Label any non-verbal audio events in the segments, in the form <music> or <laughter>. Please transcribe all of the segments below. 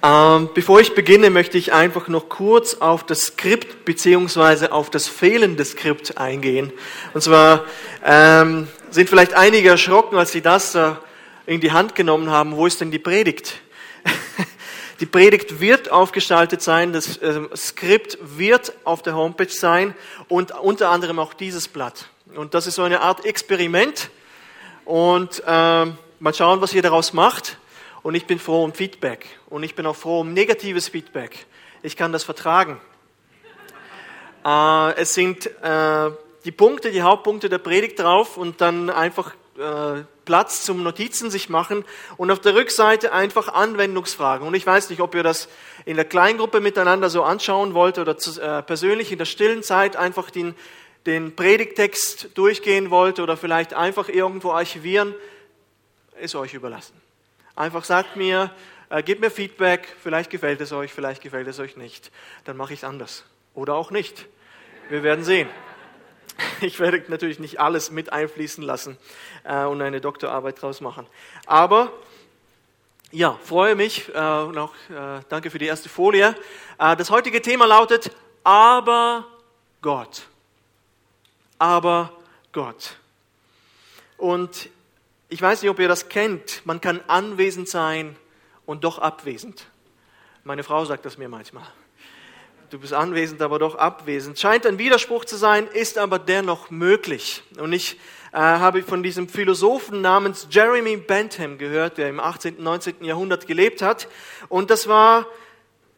Ähm, bevor ich beginne, möchte ich einfach noch kurz auf das Skript beziehungsweise auf das fehlende Skript eingehen. Und zwar ähm, sind vielleicht einige erschrocken, als sie das äh, in die Hand genommen haben. Wo ist denn die Predigt? <laughs> die Predigt wird aufgestaltet sein, das äh, Skript wird auf der Homepage sein und unter anderem auch dieses Blatt. Und das ist so eine Art Experiment. Und ähm, mal schauen, was ihr daraus macht. Und ich bin froh um Feedback. Und ich bin auch froh um negatives Feedback. Ich kann das vertragen. Äh, es sind äh, die Punkte, die Hauptpunkte der Predigt drauf und dann einfach äh, Platz zum Notizen sich machen und auf der Rückseite einfach Anwendungsfragen. Und ich weiß nicht, ob ihr das in der Kleingruppe miteinander so anschauen wollt oder zu, äh, persönlich in der stillen Zeit einfach den, den Predigtext durchgehen wollt oder vielleicht einfach irgendwo archivieren, ist euch überlassen. Einfach sagt mir, äh, gebt mir Feedback, vielleicht gefällt es euch, vielleicht gefällt es euch nicht. Dann mache ich es anders. Oder auch nicht. Wir werden sehen. <laughs> Ich werde natürlich nicht alles mit einfließen lassen äh, und eine Doktorarbeit draus machen. Aber ja, freue mich äh, und auch äh, danke für die erste Folie. Äh, das heutige Thema lautet Aber Gott. Aber Gott. Und ich weiß nicht, ob ihr das kennt. Man kann anwesend sein und doch abwesend. Meine Frau sagt das mir manchmal. Du bist anwesend, aber doch abwesend. Scheint ein Widerspruch zu sein, ist aber dennoch möglich. Und ich äh, habe von diesem Philosophen namens Jeremy Bentham gehört, der im 18. und 19. Jahrhundert gelebt hat. Und das war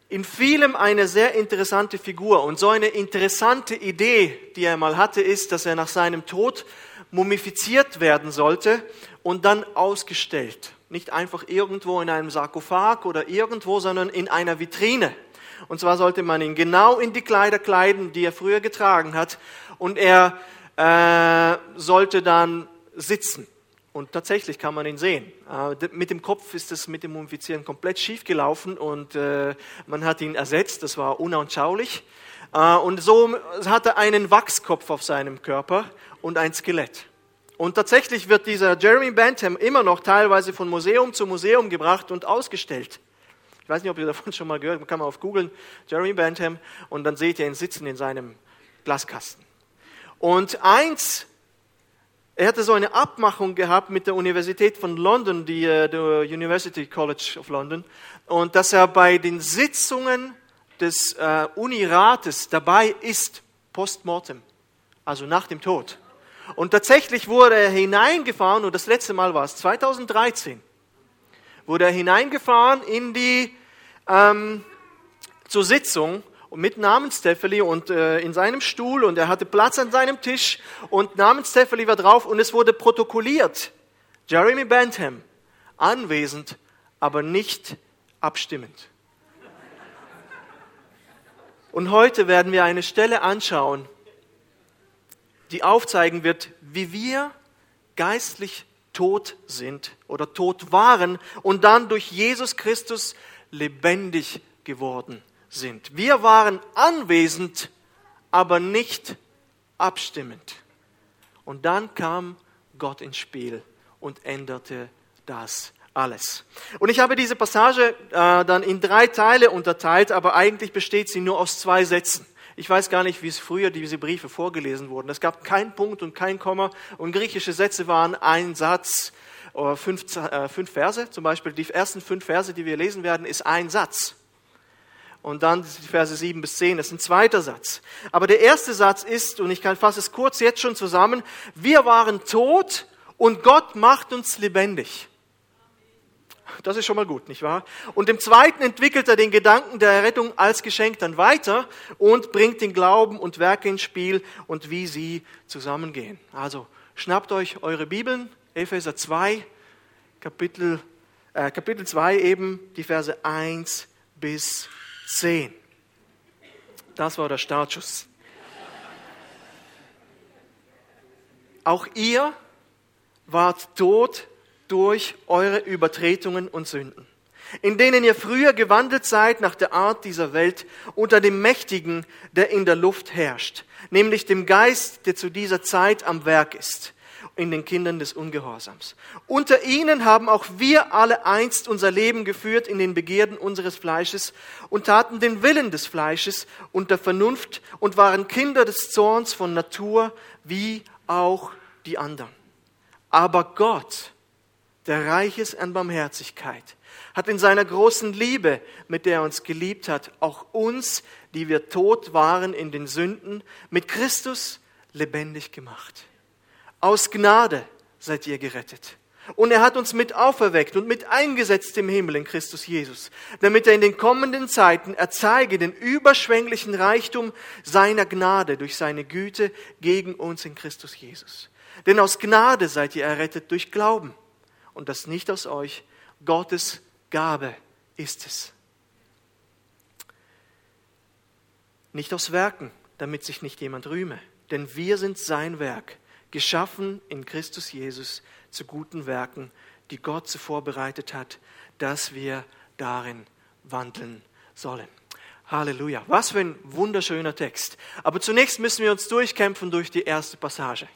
in vielem eine sehr interessante Figur. Und so eine interessante Idee, die er mal hatte, ist, dass er nach seinem Tod mumifiziert werden sollte und dann ausgestellt. Nicht einfach irgendwo in einem Sarkophag oder irgendwo, sondern in einer Vitrine. Und zwar sollte man ihn genau in die Kleider kleiden, die er früher getragen hat. Und er äh, sollte dann sitzen. Und tatsächlich kann man ihn sehen. Äh, mit dem Kopf ist es mit dem Mumifizieren komplett schief gelaufen und äh, man hat ihn ersetzt. Das war unanschaulich. Äh, und so hat er einen Wachskopf auf seinem Körper und ein Skelett. Und tatsächlich wird dieser Jeremy Bentham immer noch teilweise von Museum zu Museum gebracht und ausgestellt. Ich weiß nicht, ob ihr davon schon mal gehört habt, man kann mal auf googeln, Jeremy Bentham, und dann seht ihr ihn sitzen in seinem Glaskasten. Und eins, er hatte so eine Abmachung gehabt mit der Universität von London, die, uh, University College of London, und dass er bei den Sitzungen des uh, Unirates dabei ist, postmortem, also nach dem Tod. Und tatsächlich wurde er hineingefahren, und das letzte Mal war es 2013, wurde er hineingefahren in die, ähm, zur Sitzung mit Namensteffeli und äh, in seinem Stuhl und er hatte Platz an seinem Tisch und Namensteffeli war drauf und es wurde protokolliert. Jeremy Bentham, anwesend, aber nicht abstimmend. Und heute werden wir eine Stelle anschauen, die aufzeigen wird, wie wir geistlich tot sind oder tot waren und dann durch Jesus Christus lebendig geworden sind. Wir waren anwesend, aber nicht abstimmend. Und dann kam Gott ins Spiel und änderte das alles. Und ich habe diese Passage äh, dann in drei Teile unterteilt, aber eigentlich besteht sie nur aus zwei Sätzen. Ich weiß gar nicht, wie es früher diese Briefe vorgelesen wurden. Es gab keinen Punkt und kein Komma und griechische Sätze waren ein Satz oder fünf, äh, fünf Verse. Zum Beispiel die ersten fünf Verse, die wir lesen werden, ist ein Satz. Und dann die Verse sieben bis zehn, das ist ein zweiter Satz. Aber der erste Satz ist, und ich fasse es kurz jetzt schon zusammen, wir waren tot und Gott macht uns lebendig. Das ist schon mal gut, nicht wahr? Und im zweiten entwickelt er den Gedanken der Rettung als Geschenk dann weiter und bringt den Glauben und Werke ins Spiel und wie sie zusammengehen. Also schnappt euch eure Bibeln, Epheser 2, Kapitel, äh, Kapitel 2 eben, die Verse 1 bis 10. Das war der Startschuss. Auch ihr wart tot durch eure Übertretungen und Sünden, in denen ihr früher gewandelt seid nach der Art dieser Welt unter dem Mächtigen, der in der Luft herrscht, nämlich dem Geist, der zu dieser Zeit am Werk ist. in den Kindern des Ungehorsams. Unter ihnen haben auch wir alle einst unser Leben geführt in den Begierden unseres Fleisches und taten den Willen des Fleisches und der Vernunft und waren Kinder des Zorns von Natur wie auch die anderen. Aber Gott, der reich ist an Barmherzigkeit, hat in seiner großen Liebe, mit der er uns geliebt hat, auch uns, die wir tot waren in den Sünden, mit Christus lebendig gemacht. Aus Gnade seid ihr gerettet. Und er hat uns mit auferweckt und mit eingesetzt im Himmel in Christus Jesus, damit er in den kommenden Zeiten erzeige den überschwänglichen Reichtum seiner Gnade durch seine Güte gegen uns in Christus Jesus. Denn aus Gnade seid ihr errettet durch Glauben. Und das nicht aus euch, Gottes Gabe ist es. Nicht aus Werken, damit sich nicht jemand rühme. Denn wir sind sein Werk, geschaffen in Christus Jesus zu guten Werken, die Gott zuvor bereitet hat, dass wir darin wandeln sollen. Halleluja. Was für ein wunderschöner Text. Aber zunächst müssen wir uns durchkämpfen durch die erste Passage.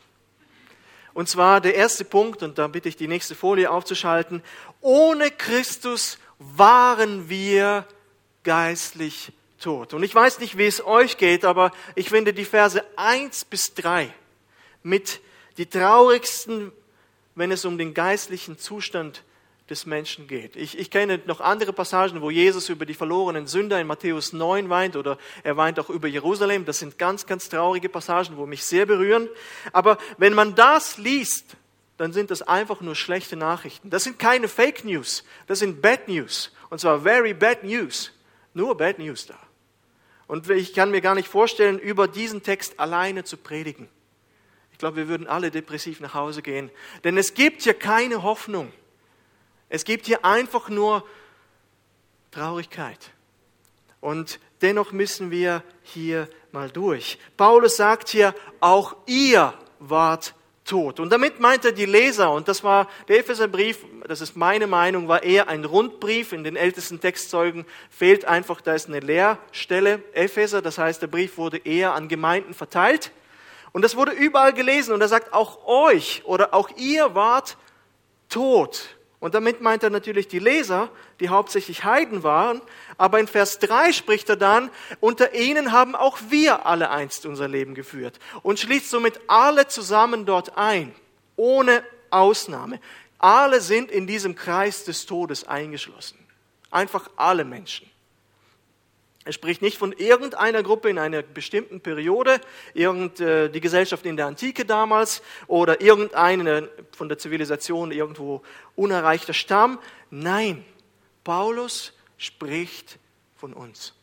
Und zwar der erste Punkt, und da bitte ich die nächste Folie aufzuschalten. Ohne Christus waren wir geistlich tot. Und ich weiß nicht, wie es euch geht, aber ich finde die Verse 1 bis 3 mit die traurigsten, wenn es um den geistlichen Zustand des Menschen geht. Ich, ich kenne noch andere Passagen, wo Jesus über die verlorenen Sünder in Matthäus 9 weint oder er weint auch über Jerusalem. Das sind ganz, ganz traurige Passagen, wo mich sehr berühren. Aber wenn man das liest, dann sind das einfach nur schlechte Nachrichten. Das sind keine Fake News, das sind Bad News. Und zwar very bad news. Nur Bad News da. Und ich kann mir gar nicht vorstellen, über diesen Text alleine zu predigen. Ich glaube, wir würden alle depressiv nach Hause gehen. Denn es gibt hier keine Hoffnung. Es gibt hier einfach nur Traurigkeit. Und dennoch müssen wir hier mal durch. Paulus sagt hier, auch ihr wart tot. Und damit meint er die Leser. Und das war der Epheserbrief, das ist meine Meinung, war eher ein Rundbrief. In den ältesten Textzeugen fehlt einfach, da ist eine Leerstelle, Epheser. Das heißt, der Brief wurde eher an Gemeinden verteilt. Und das wurde überall gelesen. Und er sagt, auch euch oder auch ihr wart tot und damit meint er natürlich die Leser, die hauptsächlich Heiden waren. Aber in Vers 3 spricht er dann, unter ihnen haben auch wir alle einst unser Leben geführt. Und schließt somit alle zusammen dort ein, ohne Ausnahme. Alle sind in diesem Kreis des Todes eingeschlossen. Einfach alle Menschen. Er spricht nicht von irgendeiner Gruppe in einer bestimmten Periode, irgend, äh, die Gesellschaft in der Antike damals oder irgendeine von der Zivilisation irgendwo unerreichter Stamm. Nein, Paulus spricht von uns.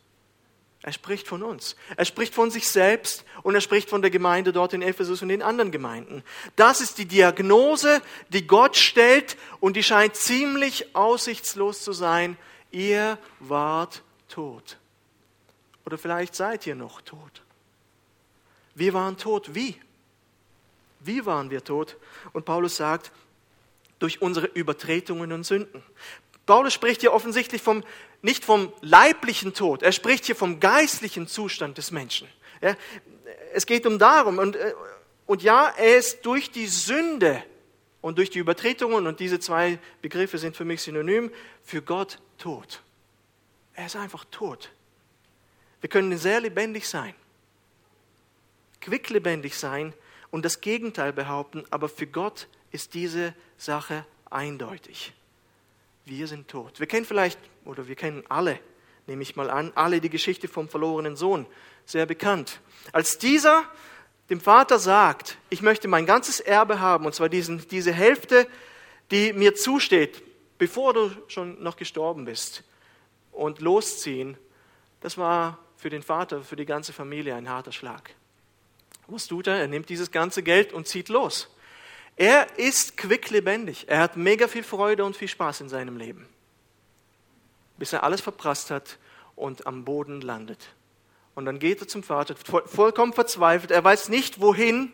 Er spricht von uns. Er spricht von sich selbst und er spricht von der Gemeinde dort in Ephesus und den anderen Gemeinden. Das ist die Diagnose, die Gott stellt und die scheint ziemlich aussichtslos zu sein. Ihr wart tot. Oder vielleicht seid ihr noch tot. Wir waren tot. Wie? Wie waren wir tot? Und Paulus sagt, durch unsere Übertretungen und Sünden. Paulus spricht hier offensichtlich vom, nicht vom leiblichen Tod, er spricht hier vom geistlichen Zustand des Menschen. Ja, es geht um darum, und, äh, und ja, er ist durch die Sünde und durch die Übertretungen, und diese zwei Begriffe sind für mich synonym, für Gott tot. Er ist einfach tot. Wir können sehr lebendig sein, quicklebendig sein und das Gegenteil behaupten, aber für Gott ist diese Sache eindeutig. Wir sind tot. Wir kennen vielleicht, oder wir kennen alle, nehme ich mal an, alle die Geschichte vom verlorenen Sohn, sehr bekannt. Als dieser dem Vater sagt, ich möchte mein ganzes Erbe haben, und zwar diesen, diese Hälfte, die mir zusteht, bevor du schon noch gestorben bist, und losziehen, das war für den Vater, für die ganze Familie ein harter Schlag. Was tut er? Er nimmt dieses ganze Geld und zieht los. Er ist quicklebendig. Er hat mega viel Freude und viel Spaß in seinem Leben. Bis er alles verprasst hat und am Boden landet. Und dann geht er zum Vater, vollkommen verzweifelt. Er weiß nicht, wohin.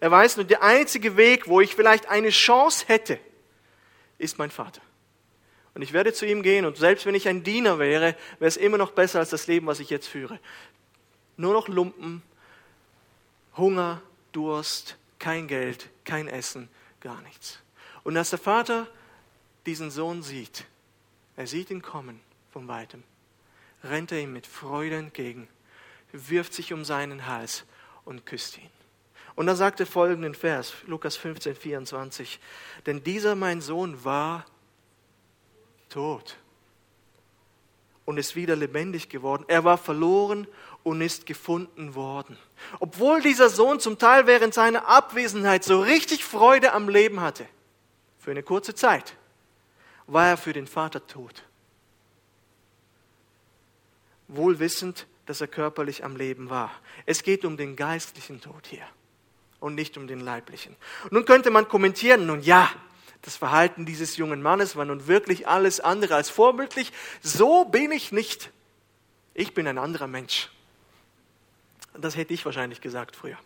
Er weiß nur, der einzige Weg, wo ich vielleicht eine Chance hätte, ist mein Vater. Und ich werde zu ihm gehen und selbst wenn ich ein Diener wäre, wäre es immer noch besser als das Leben, was ich jetzt führe. Nur noch Lumpen, Hunger, Durst, kein Geld, kein Essen, gar nichts. Und als der Vater diesen Sohn sieht, er sieht ihn kommen von weitem, rennt er ihm mit Freude entgegen, wirft sich um seinen Hals und küsst ihn. Und dann sagt er folgenden Vers, Lukas 15, 24, denn dieser mein Sohn war tot und ist wieder lebendig geworden. Er war verloren und ist gefunden worden. Obwohl dieser Sohn zum Teil während seiner Abwesenheit so richtig Freude am Leben hatte, für eine kurze Zeit, war er für den Vater tot. Wohl wissend, dass er körperlich am Leben war. Es geht um den geistlichen Tod hier und nicht um den leiblichen. Nun könnte man kommentieren, nun ja, das Verhalten dieses jungen Mannes war nun wirklich alles andere als vorbildlich. So bin ich nicht. Ich bin ein anderer Mensch. Das hätte ich wahrscheinlich gesagt früher.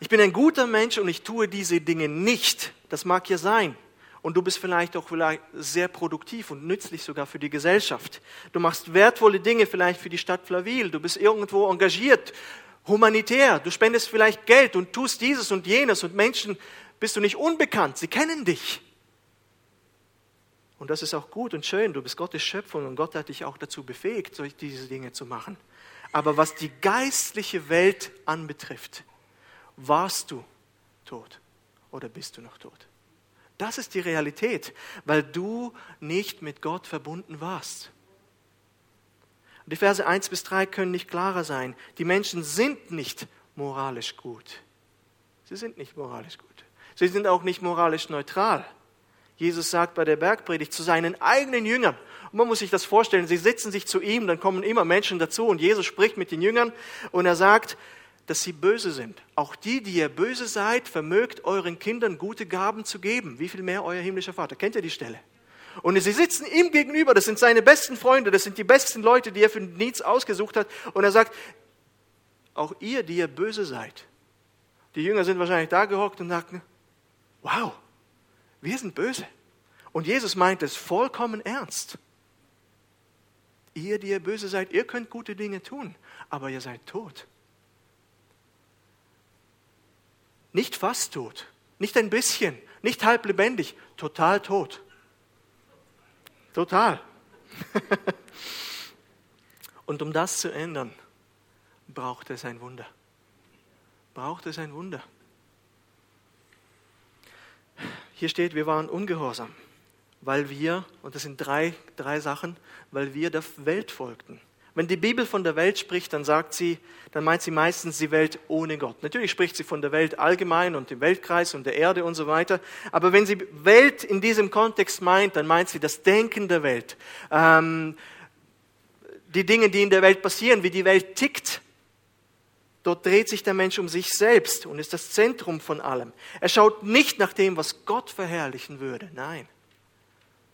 Ich bin ein guter Mensch und ich tue diese Dinge nicht. Das mag ja sein. Und du bist vielleicht auch vielleicht sehr produktiv und nützlich sogar für die Gesellschaft. Du machst wertvolle Dinge vielleicht für die Stadt Flaville. Du bist irgendwo engagiert, humanitär. Du spendest vielleicht Geld und tust dieses und jenes und Menschen bist du nicht unbekannt. Sie kennen dich. Und das ist auch gut und schön. Du bist Gottes Schöpfung und Gott hat dich auch dazu befähigt, diese Dinge zu machen. Aber was die geistliche Welt anbetrifft, warst du tot oder bist du noch tot? Das ist die Realität, weil du nicht mit Gott verbunden warst. Die Verse 1 bis 3 können nicht klarer sein. Die Menschen sind nicht moralisch gut. Sie sind nicht moralisch gut. Sie sind auch nicht moralisch neutral. Jesus sagt bei der Bergpredigt zu seinen eigenen Jüngern, und man muss sich das vorstellen, sie sitzen sich zu ihm, dann kommen immer Menschen dazu und Jesus spricht mit den Jüngern und er sagt, dass sie böse sind. Auch die, die ihr böse seid, vermögt euren Kindern gute Gaben zu geben. Wie viel mehr euer himmlischer Vater? Kennt ihr die Stelle? Und sie sitzen ihm gegenüber, das sind seine besten Freunde, das sind die besten Leute, die er für Dienst ausgesucht hat. Und er sagt, auch ihr, die ihr böse seid. Die Jünger sind wahrscheinlich da gehockt und sagten, wow, wir sind böse. Und Jesus meint es vollkommen ernst. Ihr, die ihr böse seid, ihr könnt gute Dinge tun, aber ihr seid tot. Nicht fast tot, nicht ein bisschen, nicht halb lebendig, total tot. Total. <laughs> Und um das zu ändern, braucht es ein Wunder. Braucht es ein Wunder. Hier steht, wir waren ungehorsam, weil wir, und das sind drei, drei Sachen, weil wir der Welt folgten. Wenn die Bibel von der Welt spricht, dann sagt sie, dann meint sie meistens die Welt ohne Gott. Natürlich spricht sie von der Welt allgemein und dem Weltkreis und der Erde und so weiter. Aber wenn sie Welt in diesem Kontext meint, dann meint sie das Denken der Welt. Ähm, die Dinge, die in der Welt passieren, wie die Welt tickt. Dort dreht sich der Mensch um sich selbst und ist das Zentrum von allem. Er schaut nicht nach dem, was Gott verherrlichen würde. Nein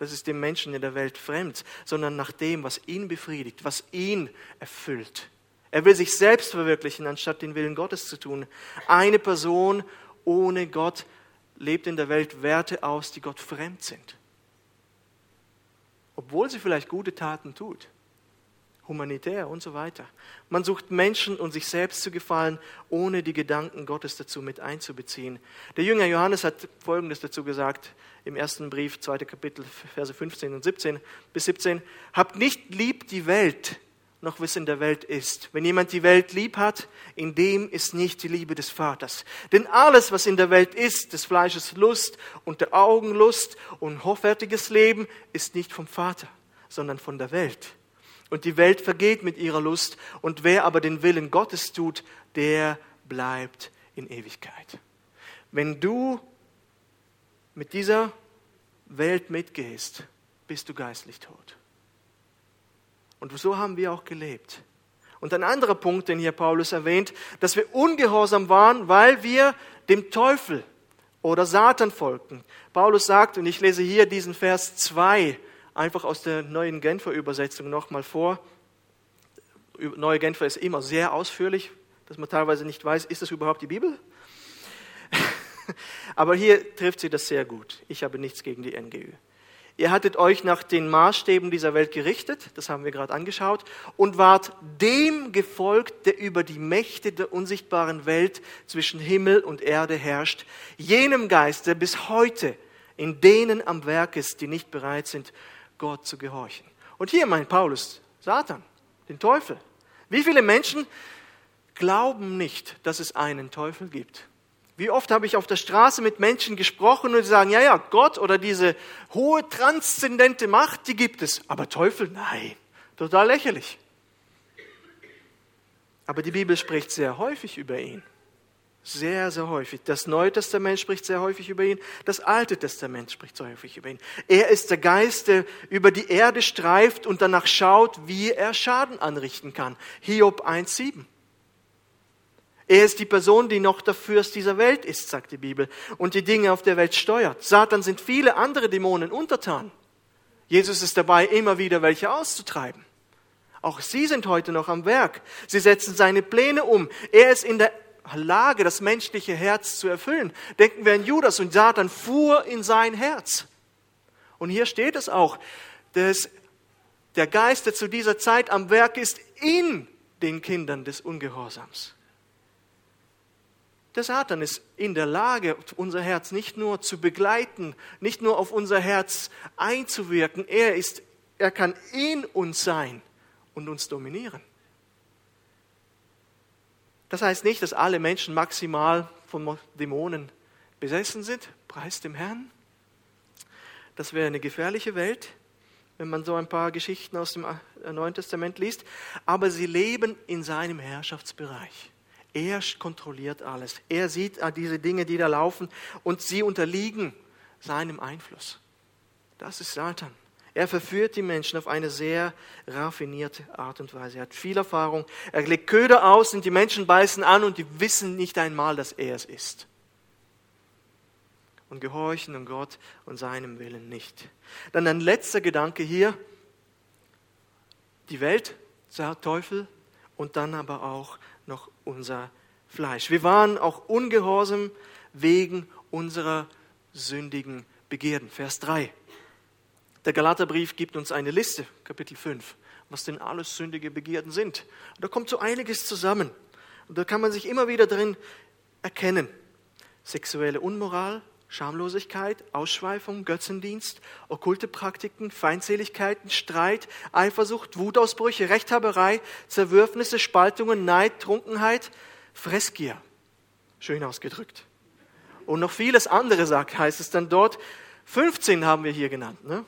das ist dem Menschen in der Welt fremd, sondern nach dem, was ihn befriedigt, was ihn erfüllt. Er will sich selbst verwirklichen, anstatt den Willen Gottes zu tun. Eine Person ohne Gott lebt in der Welt Werte aus, die Gott fremd sind. Obwohl sie vielleicht gute Taten tut humanitär und so weiter. Man sucht Menschen und sich selbst zu gefallen, ohne die Gedanken Gottes dazu mit einzubeziehen. Der Jünger Johannes hat Folgendes dazu gesagt im ersten Brief, zweite Kapitel, Verse 15 und 17 bis 17. Habt nicht lieb die Welt, noch was in der Welt ist. Wenn jemand die Welt lieb hat, in dem ist nicht die Liebe des Vaters. Denn alles, was in der Welt ist, des Fleisches Lust und der Augen Lust und hoffärtiges Leben, ist nicht vom Vater, sondern von der Welt und die Welt vergeht mit ihrer Lust, und wer aber den Willen Gottes tut, der bleibt in Ewigkeit. Wenn du mit dieser Welt mitgehst, bist du geistlich tot. Und so haben wir auch gelebt. Und ein anderer Punkt, den hier Paulus erwähnt, dass wir ungehorsam waren, weil wir dem Teufel oder Satan folgten. Paulus sagt, und ich lese hier diesen Vers 2 einfach aus der neuen Genfer Übersetzung nochmal vor. Neue Genfer ist immer sehr ausführlich, dass man teilweise nicht weiß, ist das überhaupt die Bibel? <laughs> Aber hier trifft sie das sehr gut. Ich habe nichts gegen die NGÜ. Ihr hattet euch nach den Maßstäben dieser Welt gerichtet, das haben wir gerade angeschaut, und wart dem gefolgt, der über die Mächte der unsichtbaren Welt zwischen Himmel und Erde herrscht, jenem Geist, der bis heute in denen am Werk ist, die nicht bereit sind, Gott zu gehorchen. Und hier meint Paulus Satan, den Teufel. Wie viele Menschen glauben nicht, dass es einen Teufel gibt? Wie oft habe ich auf der Straße mit Menschen gesprochen und sie sagen, ja, ja, Gott oder diese hohe transzendente Macht, die gibt es. Aber Teufel, nein, total lächerlich. Aber die Bibel spricht sehr häufig über ihn. Sehr, sehr häufig. Das Neue Testament spricht sehr häufig über ihn. Das Alte Testament spricht sehr häufig über ihn. Er ist der Geist, der über die Erde streift und danach schaut, wie er Schaden anrichten kann. Hiob 1,7. Er ist die Person, die noch der Fürst dieser Welt ist, sagt die Bibel, und die Dinge auf der Welt steuert. Satan sind viele andere Dämonen untertan. Jesus ist dabei, immer wieder welche auszutreiben. Auch sie sind heute noch am Werk. Sie setzen seine Pläne um. Er ist in der Lage, das menschliche Herz zu erfüllen. Denken wir an Judas und Satan fuhr in sein Herz. Und hier steht es auch, dass der Geist, der zu dieser Zeit am Werk ist, in den Kindern des Ungehorsams. Der Satan ist in der Lage, unser Herz nicht nur zu begleiten, nicht nur auf unser Herz einzuwirken, er, ist, er kann in uns sein und uns dominieren. Das heißt nicht, dass alle Menschen maximal von Dämonen besessen sind, preis dem Herrn. Das wäre eine gefährliche Welt, wenn man so ein paar Geschichten aus dem Neuen Testament liest. Aber sie leben in seinem Herrschaftsbereich. Er kontrolliert alles. Er sieht diese Dinge, die da laufen und sie unterliegen seinem Einfluss. Das ist Satan. Er verführt die Menschen auf eine sehr raffinierte Art und Weise. Er hat viel Erfahrung. Er legt Köder aus und die Menschen beißen an und die wissen nicht einmal, dass er es ist. Und gehorchen um Gott und seinem Willen nicht. Dann ein letzter Gedanke hier. Die Welt, der Teufel und dann aber auch noch unser Fleisch. Wir waren auch ungehorsam wegen unserer sündigen Begierden. Vers 3. Der Galaterbrief gibt uns eine Liste, Kapitel 5, was denn alles sündige Begierden sind. Und da kommt so einiges zusammen. Und da kann man sich immer wieder drin erkennen. Sexuelle Unmoral, Schamlosigkeit, Ausschweifung, Götzendienst, okkulte Praktiken, Feindseligkeiten, Streit, Eifersucht, Wutausbrüche, Rechthaberei, Zerwürfnisse, Spaltungen, Neid, Trunkenheit, Fressgier. Schön ausgedrückt. Und noch vieles andere sagt, heißt es dann dort. 15 haben wir hier genannt, ne?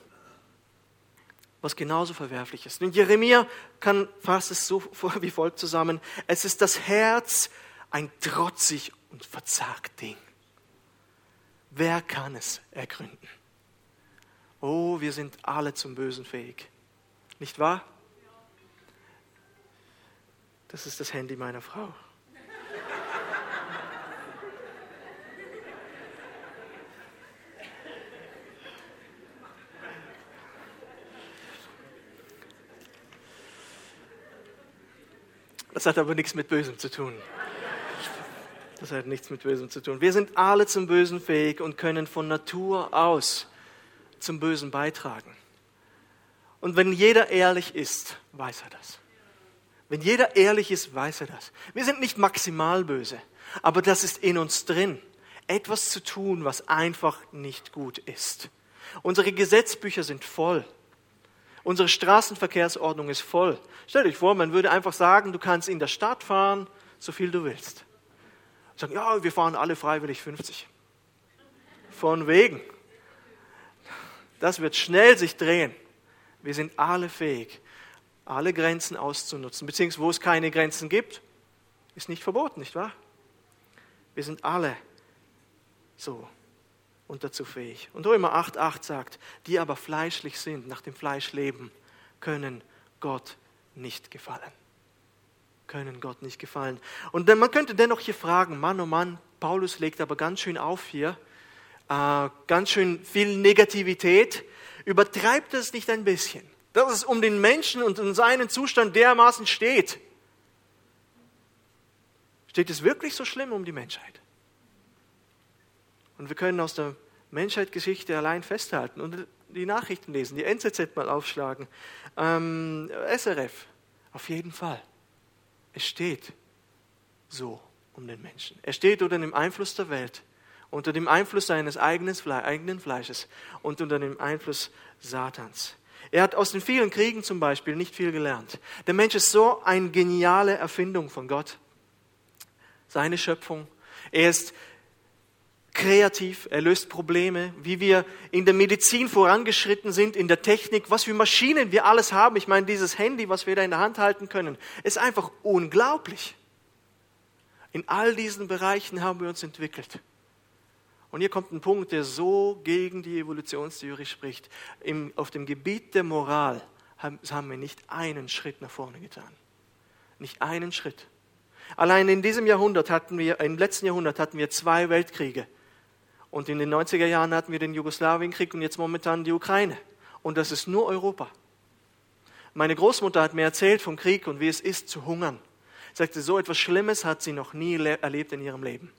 Was genauso verwerflich ist. Und Jeremia kann fasst es so <laughs> wie folgt zusammen. Es ist das Herz ein trotzig und verzagt Ding. Wer kann es ergründen? Oh, wir sind alle zum Bösen fähig. Nicht wahr? Das ist das Handy meiner Frau. Das hat aber nichts mit Bösem zu tun. Das hat nichts mit Bösem zu tun. Wir sind alle zum Bösen fähig und können von Natur aus zum Bösen beitragen. Und wenn jeder ehrlich ist, weiß er das. Wenn jeder ehrlich ist, weiß er das. Wir sind nicht maximal böse, aber das ist in uns drin. Etwas zu tun, was einfach nicht gut ist. Unsere Gesetzbücher sind voll. Unsere Straßenverkehrsordnung ist voll. Stell dich vor, man würde einfach sagen, du kannst in der Stadt fahren, so viel du willst sagen, ja, wir fahren alle freiwillig 50. Von wegen. Das wird schnell sich drehen. Wir sind alle fähig, alle Grenzen auszunutzen, beziehungsweise wo es keine Grenzen gibt, ist nicht verboten, nicht wahr? Wir sind alle so und dazu fähig. Und Römer 8,8 sagt, die aber fleischlich sind, nach dem Fleisch leben, können Gott nicht gefallen können Gott nicht gefallen. Und man könnte dennoch hier fragen, Mann, oh Mann, Paulus legt aber ganz schön auf hier, äh, ganz schön viel Negativität. Übertreibt es nicht ein bisschen? Dass es um den Menschen und um seinen Zustand dermaßen steht. Steht es wirklich so schlimm um die Menschheit? Und wir können aus der Menschheitsgeschichte allein festhalten. Und die Nachrichten lesen, die NZZ mal aufschlagen, ähm, SRF. Auf jeden Fall. Es steht so um den Menschen. Er steht unter dem Einfluss der Welt, unter dem Einfluss seines eigenen, Fleisches und unter dem Einfluss Satans. Er hat aus den vielen Kriegen zum Beispiel nicht viel gelernt. Der Mensch ist so eine geniale Erfindung von Gott. Seine Schöpfung. Er ist kreativ, er löst Probleme, wie wir in der Medizin vorangeschritten sind, in der Technik, was für Maschinen wir alles haben. Ich meine, dieses Handy, was wir da in der Hand halten können, ist einfach unglaublich. In all diesen Bereichen haben wir uns entwickelt. Und hier kommt ein Punkt, der so gegen die Evolutionstheorie spricht. Im, auf dem Gebiet der Moral haben, haben wir nicht einen Schritt nach vorne getan. Nicht einen Schritt. Allein in diesem Jahrhundert hatten wir, im letzten Jahrhundert hatten wir zwei Weltkriege. Und in den 90er Jahren hatten wir den Jugoslawienkrieg und jetzt momentan die Ukraine. Und das ist nur Europa. Meine Großmutter hat mir erzählt vom Krieg und wie es ist zu hungern sagte, so etwas Schlimmes hat sie noch nie erlebt in ihrem Leben.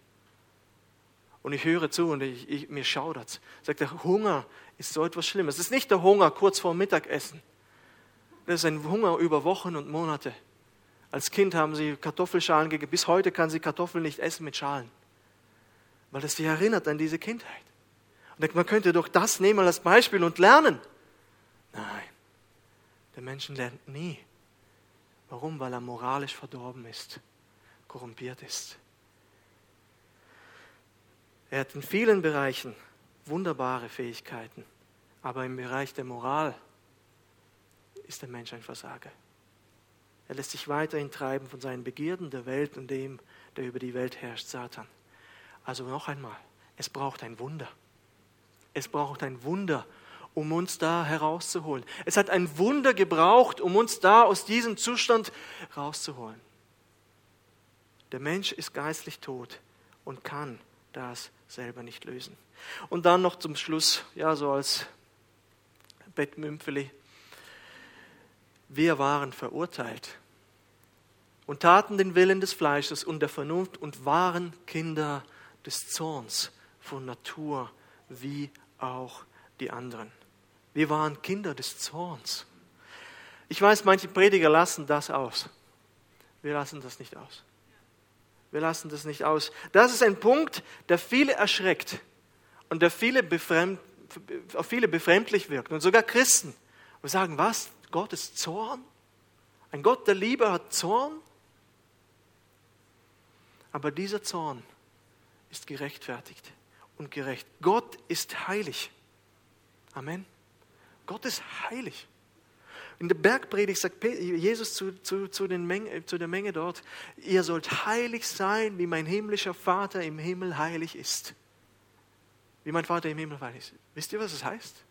Und ich höre zu und ich, ich, mir schaudert. Sagte, Hunger ist so etwas Schlimmes. Es ist nicht der Hunger kurz vor Mittagessen. Das ist ein Hunger über Wochen und Monate. Als Kind haben sie Kartoffelschalen gegessen. Bis heute kann sie Kartoffeln nicht essen mit Schalen. Weil das sie erinnert an diese Kindheit. Und man könnte doch das nehmen als Beispiel und lernen. Nein, der Mensch lernt nie. Warum? Weil er moralisch verdorben ist, korrumpiert ist. Er hat in vielen Bereichen wunderbare Fähigkeiten, aber im Bereich der Moral ist der Mensch ein Versager. Er lässt sich weiterhin treiben von seinen Begierden der Welt und dem, der über die Welt herrscht, Satan. Also noch einmal, es braucht ein Wunder. Es braucht ein Wunder, um uns da herauszuholen. Es hat ein Wunder gebraucht, um uns da aus diesem Zustand rauszuholen. Der Mensch ist geistlich tot und kann das selber nicht lösen. Und dann noch zum Schluss, ja, so als Bettmümpfeli. Wir waren verurteilt und taten den Willen des Fleisches und der Vernunft und waren Kinder des Zorns von Natur wie auch die anderen. Wir waren Kinder des Zorns. Ich weiß, manche Prediger lassen das aus. Wir lassen das nicht aus. Wir lassen das nicht aus. Das ist ein Punkt, der viele erschreckt und der viele befremd, auf viele befremdlich wirkt. Und sogar Christen. Wir sagen, was? Gott ist Zorn? Ein Gott der Liebe hat Zorn? Aber dieser Zorn ist gerechtfertigt und gerecht. Gott ist heilig. Amen. Gott ist heilig. In der Bergpredigt sagt Jesus zu, zu, zu, Menge, zu der Menge dort, ihr sollt heilig sein, wie mein himmlischer Vater im Himmel heilig ist. Wie mein Vater im Himmel heilig ist. Wisst ihr, was das heißt?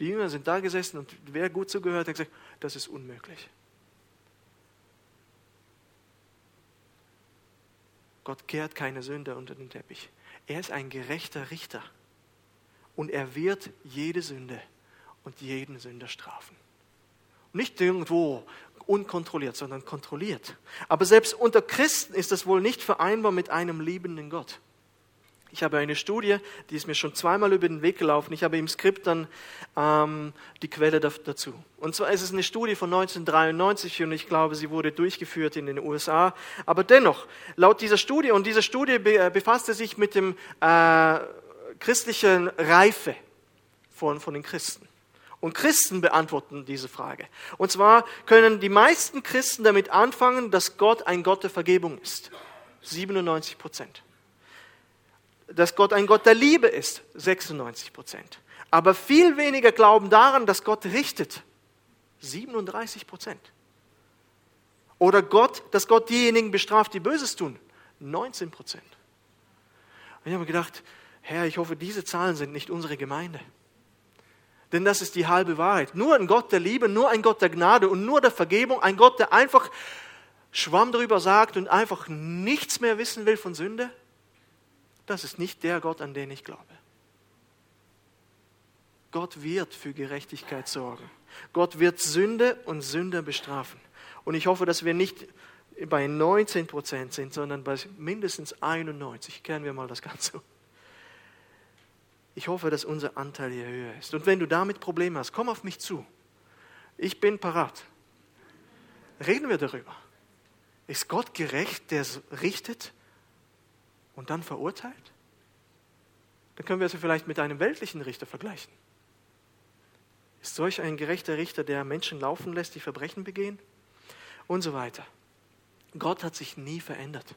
Die Jünger sind da gesessen und wer gut zugehört hat, gesagt, das ist unmöglich. Gott kehrt keine Sünde unter den Teppich. Er ist ein gerechter Richter. Und er wird jede Sünde und jeden Sünder strafen. Nicht irgendwo unkontrolliert, sondern kontrolliert. Aber selbst unter Christen ist das wohl nicht vereinbar mit einem liebenden Gott. Ich habe eine Studie, die ist mir schon zweimal über den Weg gelaufen. Ich habe im Skript dann ähm, die Quelle dazu. Und zwar ist es eine Studie von 1993 und ich glaube, sie wurde durchgeführt in den USA. Aber dennoch, laut dieser Studie, und diese Studie äh, befasste sich mit dem äh, christlichen Reife von, von den Christen. Und Christen beantworten diese Frage. Und zwar können die meisten Christen damit anfangen, dass Gott ein Gott der Vergebung ist. 97 Prozent. Dass Gott ein Gott der Liebe ist. 96 Prozent. Aber viel weniger glauben daran, dass Gott richtet. 37 Prozent. Oder Gott, dass Gott diejenigen bestraft, die Böses tun. 19 Prozent. Und ich habe mir gedacht, Herr, ich hoffe, diese Zahlen sind nicht unsere Gemeinde. Denn das ist die halbe Wahrheit. Nur ein Gott der Liebe, nur ein Gott der Gnade und nur der Vergebung, ein Gott, der einfach Schwamm darüber sagt und einfach nichts mehr wissen will von Sünde, das ist nicht der Gott, an den ich glaube. Gott wird für Gerechtigkeit sorgen. Gott wird Sünde und Sünder bestrafen. Und ich hoffe, dass wir nicht bei 19 Prozent sind, sondern bei mindestens 91. Kehren wir mal das Ganze. Ich hoffe, dass unser Anteil hier höher ist. Und wenn du damit Probleme hast, komm auf mich zu. Ich bin parat. Reden wir darüber. Ist Gott gerecht, der richtet und dann verurteilt? Dann können wir es vielleicht mit einem weltlichen Richter vergleichen. Ist solch ein gerechter Richter, der Menschen laufen lässt, die Verbrechen begehen? Und so weiter. Gott hat sich nie verändert.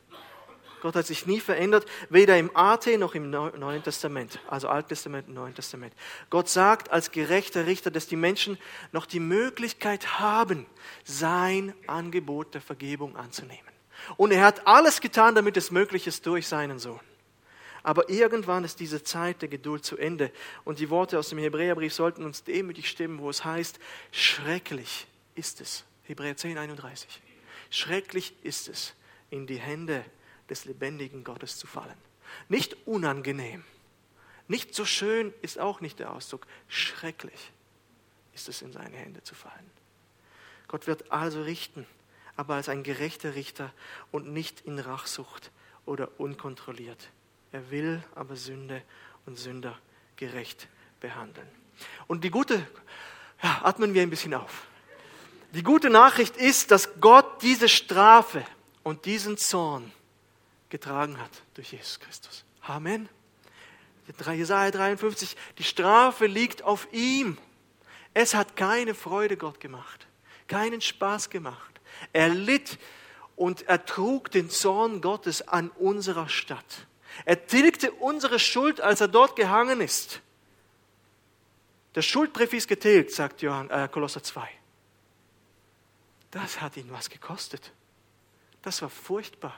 Gott hat sich nie verändert, weder im AT noch im Neuen Testament, also Alten Testament und Neuen Testament. Gott sagt als gerechter Richter, dass die Menschen noch die Möglichkeit haben, sein Angebot der Vergebung anzunehmen. Und er hat alles getan, damit es möglich ist durch seinen Sohn. Aber irgendwann ist diese Zeit der Geduld zu Ende. Und die Worte aus dem Hebräerbrief sollten uns demütig stimmen, wo es heißt, schrecklich ist es. Hebräer 10, 31. Schrecklich ist es, in die Hände des lebendigen Gottes zu fallen. Nicht unangenehm, nicht so schön ist auch nicht der Ausdruck. Schrecklich ist es, in seine Hände zu fallen. Gott wird also richten, aber als ein gerechter Richter und nicht in Rachsucht oder unkontrolliert. Er will aber Sünde und Sünder gerecht behandeln. Und die gute, ja, atmen wir ein bisschen auf. Die gute Nachricht ist, dass Gott diese Strafe und diesen Zorn getragen hat durch Jesus Christus. Amen. Jesaja 53, die Strafe liegt auf ihm. Es hat keine Freude Gott gemacht, keinen Spaß gemacht. Er litt und ertrug den Zorn Gottes an unserer Stadt. Er tilgte unsere Schuld, als er dort gehangen ist. Der Schuldbrief ist getilgt, sagt Johann, äh, Kolosser 2. Das hat ihn was gekostet. Das war furchtbar.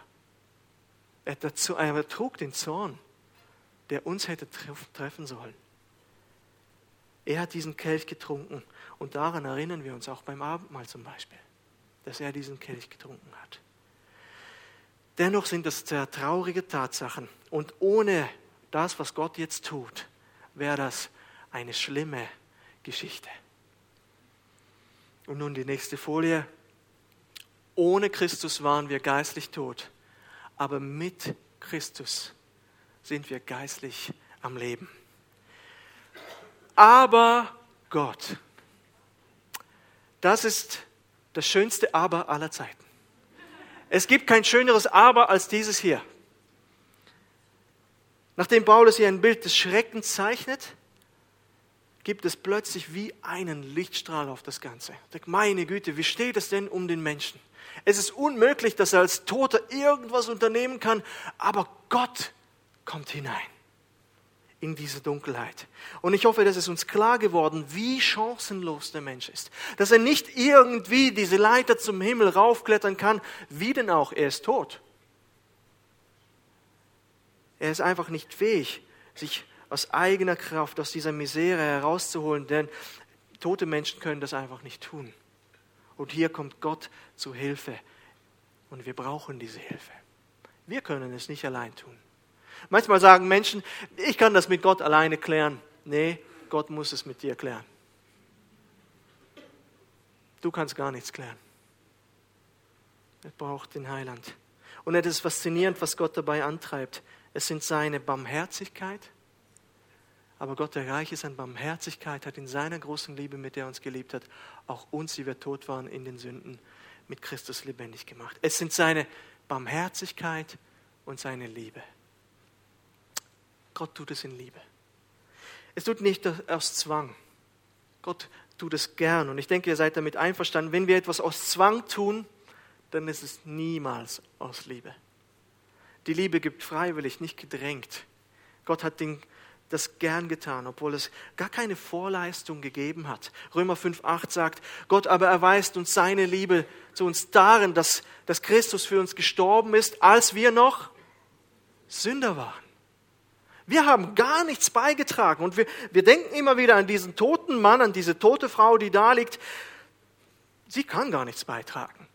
Er, dazu, er trug den Zorn, der uns hätte treffen sollen. Er hat diesen Kelch getrunken und daran erinnern wir uns auch beim Abendmahl zum Beispiel, dass er diesen Kelch getrunken hat. Dennoch sind das sehr traurige Tatsachen. Und ohne das, was Gott jetzt tut, wäre das eine schlimme Geschichte. Und nun die nächste Folie. Ohne Christus waren wir geistlich tot, aber mit Christus sind wir geistlich am Leben. Aber Gott, das ist das schönste Aber aller Zeiten. Es gibt kein schöneres Aber als dieses hier. Nachdem Paulus hier ein Bild des Schreckens zeichnet, gibt es plötzlich wie einen Lichtstrahl auf das Ganze. Meine Güte, wie steht es denn um den Menschen? Es ist unmöglich, dass er als Toter irgendwas unternehmen kann, aber Gott kommt hinein in diese Dunkelheit. Und ich hoffe, dass es uns klar geworden, wie chancenlos der Mensch ist. Dass er nicht irgendwie diese Leiter zum Himmel raufklettern kann, wie denn auch, er ist tot. Er ist einfach nicht fähig, sich aus eigener Kraft aus dieser Misere herauszuholen, denn tote Menschen können das einfach nicht tun. Und hier kommt Gott zu Hilfe. Und wir brauchen diese Hilfe. Wir können es nicht allein tun. Manchmal sagen Menschen, ich kann das mit Gott alleine klären. Nee, Gott muss es mit dir klären. Du kannst gar nichts klären. Er braucht den Heiland. Und es ist faszinierend, was Gott dabei antreibt. Es sind seine Barmherzigkeit, aber Gott, der reich ist an Barmherzigkeit, hat in seiner großen Liebe, mit der er uns geliebt hat, auch uns, die wir tot waren in den Sünden, mit Christus lebendig gemacht. Es sind seine Barmherzigkeit und seine Liebe. Gott tut es in Liebe. Es tut nicht aus Zwang. Gott tut es gern. Und ich denke, ihr seid damit einverstanden. Wenn wir etwas aus Zwang tun, dann ist es niemals aus Liebe. Die Liebe gibt freiwillig, nicht gedrängt. Gott hat den, das gern getan, obwohl es gar keine Vorleistung gegeben hat. Römer 5,8 sagt, Gott aber erweist uns seine Liebe zu uns darin, dass, dass Christus für uns gestorben ist, als wir noch Sünder waren. Wir haben gar nichts beigetragen. Und wir, wir denken immer wieder an diesen toten Mann, an diese tote Frau, die da liegt. Sie kann gar nichts beitragen.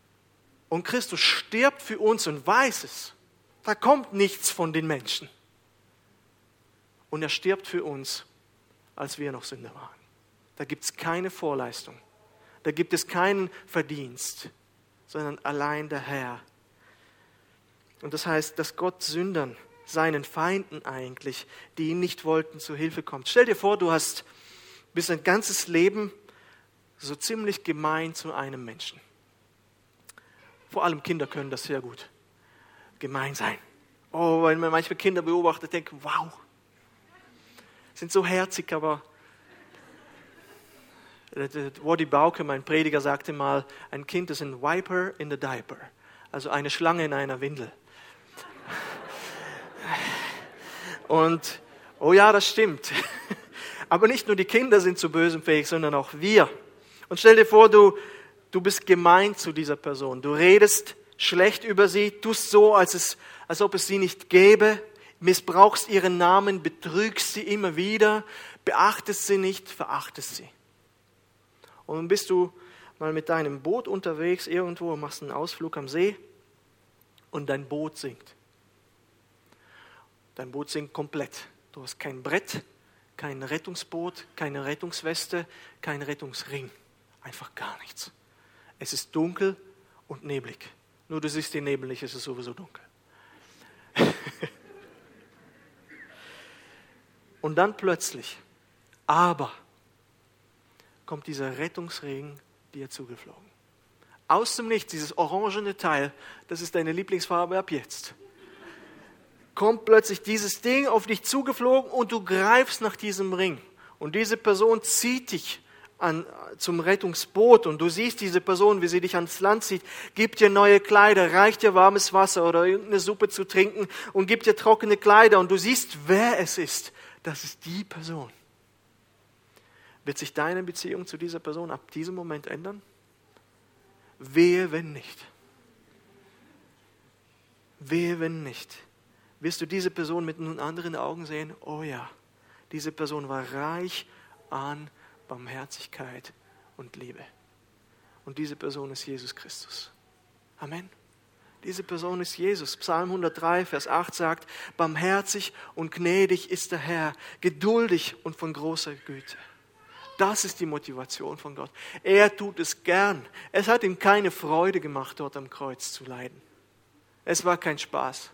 Und Christus stirbt für uns und weiß es. Da kommt nichts von den Menschen. Und er stirbt für uns, als wir noch Sünder waren. Da gibt es keine Vorleistung. Da gibt es keinen Verdienst, sondern allein der Herr. Und das heißt, dass Gott Sündern seinen Feinden eigentlich, die ihn nicht wollten, zu Hilfe kommt. Stell dir vor, du hast bis ein ganzes Leben so ziemlich gemein zu einem Menschen. Vor allem Kinder können das sehr gut. Gemein sein. Oh, wenn man manchmal Kinder beobachtet, denkt, wow, sind so herzig, aber Wadi Bauke, mein Prediger, sagte mal, ein Kind ist ein Viper in the Diaper, also eine Schlange in einer Windel. Und, oh ja, das stimmt. <laughs> Aber nicht nur die Kinder sind zu Bösem fähig, sondern auch wir. Und stell dir vor, du, du bist gemein zu dieser Person. Du redest schlecht über sie, tust so, als, es, als ob es sie nicht gäbe, missbrauchst ihren Namen, betrügst sie immer wieder, beachtest sie nicht, verachtest sie. Und dann bist du mal mit deinem Boot unterwegs irgendwo, machst einen Ausflug am See und dein Boot sinkt. Dein Boot sinkt komplett. Du hast kein Brett, kein Rettungsboot, keine Rettungsweste, kein Rettungsring. Einfach gar nichts. Es ist dunkel und neblig. Nur du siehst den Nebel nicht, es ist sowieso dunkel. <laughs> und dann plötzlich, aber kommt dieser Rettungsregen dir zugeflogen. Aus dem Nichts, dieses orangene Teil, das ist deine Lieblingsfarbe ab jetzt. Kommt plötzlich dieses Ding auf dich zugeflogen und du greifst nach diesem Ring. Und diese Person zieht dich an, zum Rettungsboot und du siehst diese Person, wie sie dich ans Land zieht, gibt dir neue Kleider, reicht dir warmes Wasser oder irgendeine Suppe zu trinken und gibt dir trockene Kleider und du siehst, wer es ist. Das ist die Person. Wird sich deine Beziehung zu dieser Person ab diesem Moment ändern? Wehe, wenn nicht. Wehe, wenn nicht. Wirst du diese Person mit nun anderen Augen sehen? Oh ja, diese Person war reich an Barmherzigkeit und Liebe. Und diese Person ist Jesus Christus. Amen. Diese Person ist Jesus. Psalm 103, Vers 8 sagt, barmherzig und gnädig ist der Herr, geduldig und von großer Güte. Das ist die Motivation von Gott. Er tut es gern. Es hat ihm keine Freude gemacht, dort am Kreuz zu leiden. Es war kein Spaß.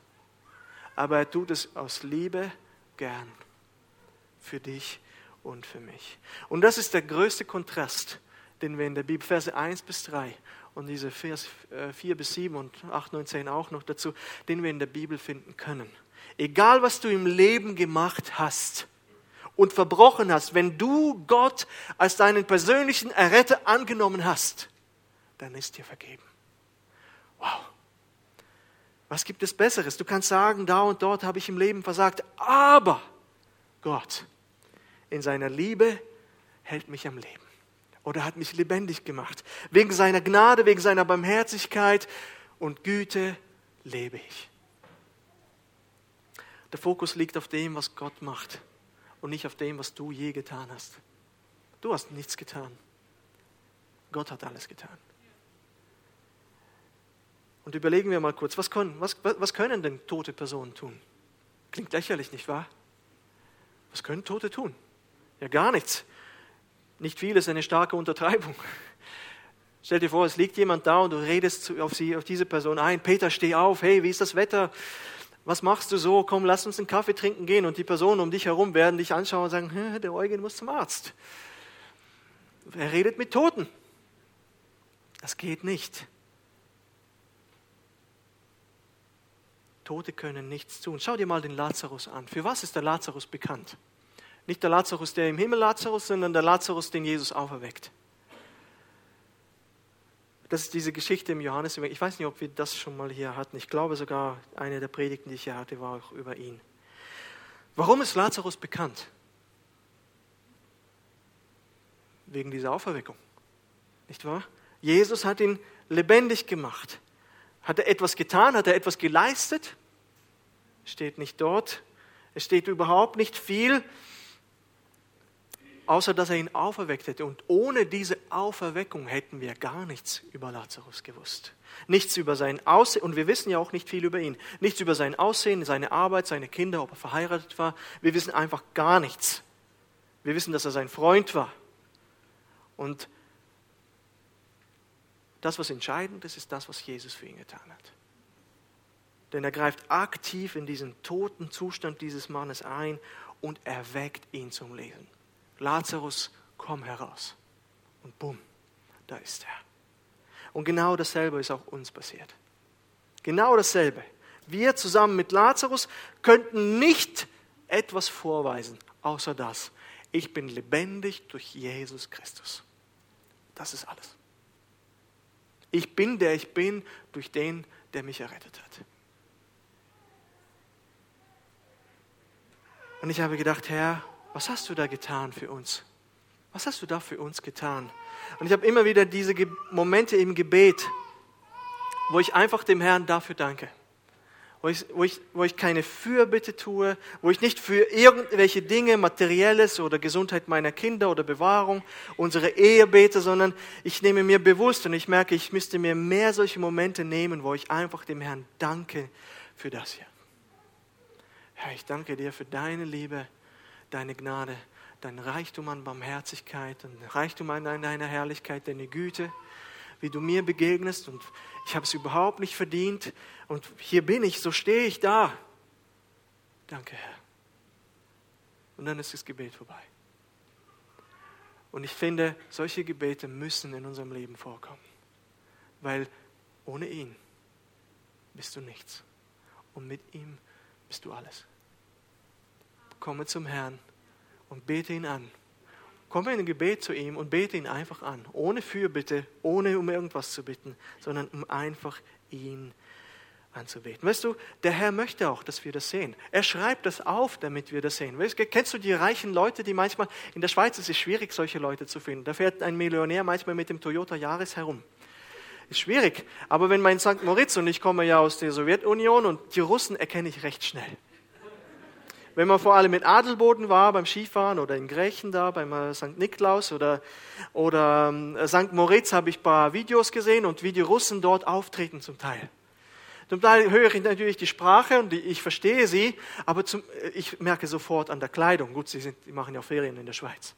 Aber er tut es aus Liebe gern. Für dich und für mich. Und das ist der größte Kontrast, den wir in der Bibel, Verse 1 bis 3 und diese Vers 4 äh, bis 7 und 8, 9, 10 auch noch dazu, den wir in der Bibel finden können. Egal, was du im Leben gemacht hast und verbrochen hast, wenn du Gott als deinen persönlichen Erretter angenommen hast, dann ist dir vergeben. Wow. Was gibt es Besseres? Du kannst sagen, da und dort habe ich im Leben versagt, aber Gott in seiner Liebe hält mich am Leben oder hat mich lebendig gemacht. Wegen seiner Gnade, wegen seiner Barmherzigkeit und Güte lebe ich. Der Fokus liegt auf dem, was Gott macht und nicht auf dem, was du je getan hast. Du hast nichts getan. Gott hat alles getan. Und überlegen wir mal kurz, was können, was, was können denn tote Personen tun? Klingt lächerlich, nicht wahr? Was können Tote tun? Ja, gar nichts. Nicht viel ist eine starke Untertreibung. Stell dir vor, es liegt jemand da und du redest auf, sie, auf diese Person ein. Peter, steh auf. Hey, wie ist das Wetter? Was machst du so? Komm, lass uns einen Kaffee trinken gehen. Und die Personen um dich herum werden dich anschauen und sagen, der Eugen muss zum Arzt. Er redet mit Toten. Das geht nicht. Tote können nichts tun. Schau dir mal den Lazarus an. Für was ist der Lazarus bekannt? Nicht der Lazarus, der im Himmel Lazarus, sondern der Lazarus, den Jesus auferweckt. Das ist diese Geschichte im Johannes. Ich weiß nicht, ob wir das schon mal hier hatten. Ich glaube sogar, eine der Predigten, die ich hier hatte, war auch über ihn. Warum ist Lazarus bekannt? Wegen dieser Auferweckung. Nicht wahr? Jesus hat ihn lebendig gemacht. Hat er etwas getan? Hat er etwas geleistet? Steht nicht dort. Es steht überhaupt nicht viel außer dass er ihn auferweckt hätte. Und ohne diese Auferweckung hätten wir gar nichts über Lazarus gewusst. Nichts über sein Aussehen, und wir wissen ja auch nicht viel über ihn. Nichts über sein Aussehen, seine Arbeit, seine Kinder, ob er verheiratet war. Wir wissen einfach gar nichts. Wir wissen, dass er sein Freund war. Und das, was entscheidend ist, ist das, was Jesus für ihn getan hat. denn er greift aktiv in diesen toten Zustand dieses Mannes ein und erweckt ihn zum Leben. Lazarus, komm heraus. Und bumm, da ist er. Und genau dasselbe ist auch uns passiert. Genau dasselbe. Wir zusammen mit Lazarus könnten nicht etwas vorweisen, außer das. Ich bin lebendig durch Jesus Christus. Das ist alles. Ich bin der ich bin durch den, der mich errettet hat. Und ich habe gedacht, Herr, was hast du da getan für uns? Was hast du da für uns getan? Und ich habe immer wieder diese Momente im Gebet, wo ich einfach dem Herrn dafür danke wo ich, wo, ich, wo ich keine Fürbitte tue, wo ich nicht für irgendwelche Dinge, materielles oder Gesundheit meiner Kinder oder Bewahrung, unsere Ehe bete, sondern ich nehme mir bewusst und ich merke, ich müsste mir mehr solche Momente nehmen, wo ich einfach dem Herrn danke für das hier. Herr, ich danke dir für deine Liebe, deine Gnade, dein Reichtum an Barmherzigkeit, dein Reichtum an deiner Herrlichkeit, deine Güte, wie du mir begegnest und ich habe es überhaupt nicht verdient und hier bin ich, so stehe ich da. Danke, Herr. Und dann ist das Gebet vorbei. Und ich finde, solche Gebete müssen in unserem Leben vorkommen, weil ohne ihn bist du nichts und mit ihm bist du alles. Komme zum Herrn und bete ihn an. Komme in ein Gebet zu ihm und bete ihn einfach an, ohne Fürbitte, ohne um irgendwas zu bitten, sondern um einfach ihn anzubeten. Weißt du, der Herr möchte auch, dass wir das sehen. Er schreibt das auf, damit wir das sehen. Weißt, kennst du die reichen Leute, die manchmal, in der Schweiz ist es schwierig, solche Leute zu finden. Da fährt ein Millionär manchmal mit dem Toyota Yaris herum. Ist schwierig. Aber wenn mein St. Moritz, und ich komme ja aus der Sowjetunion, und die Russen erkenne ich recht schnell wenn man vor allem in Adelboden war, beim Skifahren oder in Griechen da, beim äh, St. Niklaus oder, oder ähm, St. Moritz habe ich ein paar Videos gesehen und wie die Russen dort auftreten zum Teil. Zum Teil höre ich natürlich die Sprache und ich verstehe sie, aber zum, äh, ich merke sofort an der Kleidung, gut, sie, sind, sie machen ja Ferien in der Schweiz,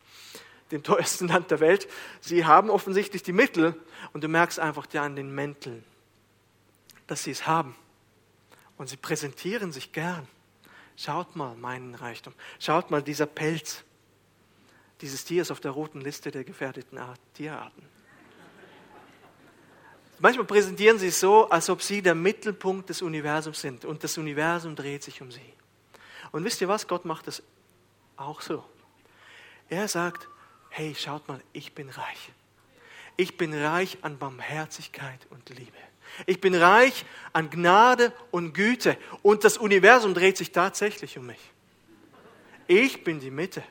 dem teuersten <laughs> Land der Welt, sie haben offensichtlich die Mittel und du merkst einfach ja an den Mänteln, dass sie es haben. Und sie präsentieren sich gern. Schaut mal meinen Reichtum. Schaut mal dieser Pelz. Dieses Tier ist auf der roten Liste der gefährdeten Art, Tierarten. Manchmal präsentieren sie es so, als ob sie der Mittelpunkt des Universums sind und das Universum dreht sich um sie. Und wisst ihr was? Gott macht das auch so. Er sagt, hey, schaut mal, ich bin reich. Ich bin reich an Barmherzigkeit und Liebe. Ich bin reich an Gnade und Güte und das Universum dreht sich tatsächlich um mich. Ich bin die Mitte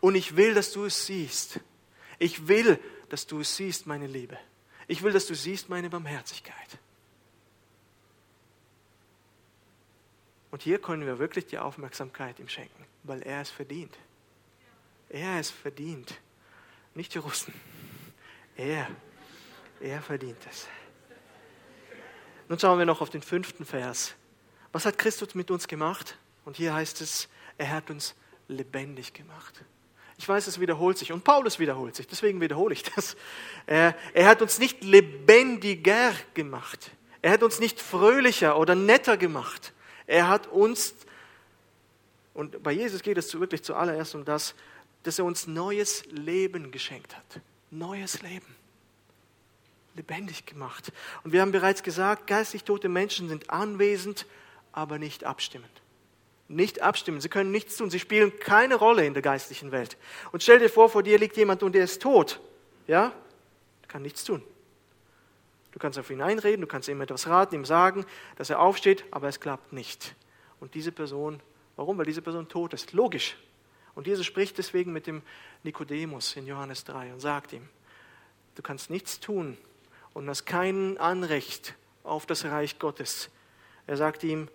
und ich will, dass du es siehst. Ich will, dass du es siehst, meine Liebe. Ich will, dass du siehst meine Barmherzigkeit. Und hier können wir wirklich die Aufmerksamkeit ihm schenken, weil er es verdient. Er es verdient. Nicht die Russen. Er, er verdient es. Nun schauen wir noch auf den fünften Vers. Was hat Christus mit uns gemacht? Und hier heißt es, er hat uns lebendig gemacht. Ich weiß, es wiederholt sich und Paulus wiederholt sich, deswegen wiederhole ich das. Er, er hat uns nicht lebendiger gemacht. Er hat uns nicht fröhlicher oder netter gemacht. Er hat uns, und bei Jesus geht es wirklich zuallererst um das, dass er uns neues Leben geschenkt hat. Neues Leben lebendig gemacht. Und wir haben bereits gesagt, geistig tote Menschen sind anwesend, aber nicht abstimmend. Nicht abstimmen. Sie können nichts tun. Sie spielen keine Rolle in der geistlichen Welt. Und stell dir vor, vor dir liegt jemand und der ist tot. Ja? Kann nichts tun. Du kannst auf ihn einreden, du kannst ihm etwas raten, ihm sagen, dass er aufsteht, aber es klappt nicht. Und diese Person, warum? Weil diese Person tot ist. Logisch. Und Jesus spricht deswegen mit dem Nikodemus in Johannes 3 und sagt ihm, du kannst nichts tun, und hast kein Anrecht auf das Reich Gottes. Er sagt ihm,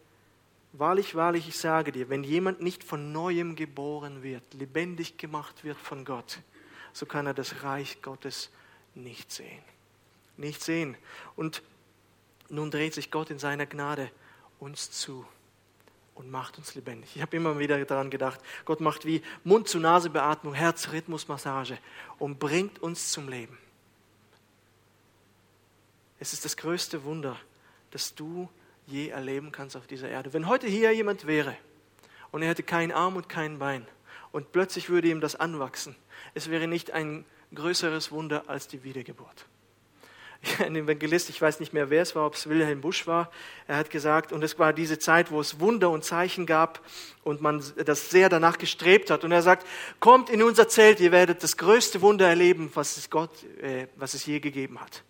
wahrlich, wahrlich, ich sage dir, wenn jemand nicht von neuem geboren wird, lebendig gemacht wird von Gott, so kann er das Reich Gottes nicht sehen. Nicht sehen. Und nun dreht sich Gott in seiner Gnade uns zu und macht uns lebendig. Ich habe immer wieder daran gedacht, Gott macht wie Mund-zu-Nase-Beatmung, Herz-Rhythmus-Massage und bringt uns zum Leben. Es ist das größte Wunder, dass du je erleben kannst auf dieser Erde. Wenn heute hier jemand wäre und er hätte keinen Arm und kein Bein und plötzlich würde ihm das anwachsen, es wäre nicht ein größeres Wunder als die Wiedergeburt. <laughs> Ein Evangelist, ich weiß nicht mehr, wer es war, ob es Wilhelm Busch war, er hat gesagt, und es war diese Zeit, wo es Wunder und Zeichen gab und man das sehr danach gestrebt hat. Und er sagt, kommt in unser Zelt, ihr werdet das größte Wunder erleben, was es Gott, äh, was es je gegeben hat.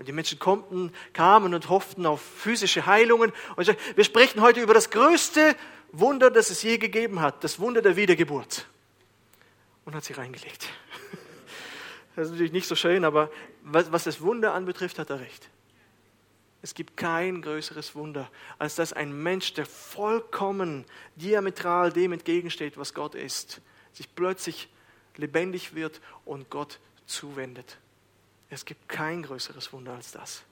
Und die Menschen konnten, kamen und hofften auf physische Heilungen. Und sagte, wir sprechen heute über das größte Wunder, das es je gegeben hat, das Wunder der Wiedergeburt. Und hat sie reingelegt. <laughs> Das ist natürlich nicht so schön, aber was das Wunder anbetrifft, hat er recht. Es gibt kein größeres Wunder, als dass ein Mensch, der vollkommen diametral dem entgegensteht, was Gott ist, sich plötzlich lebendig wird und Gott zuwendet. Es gibt kein größeres Wunder als das.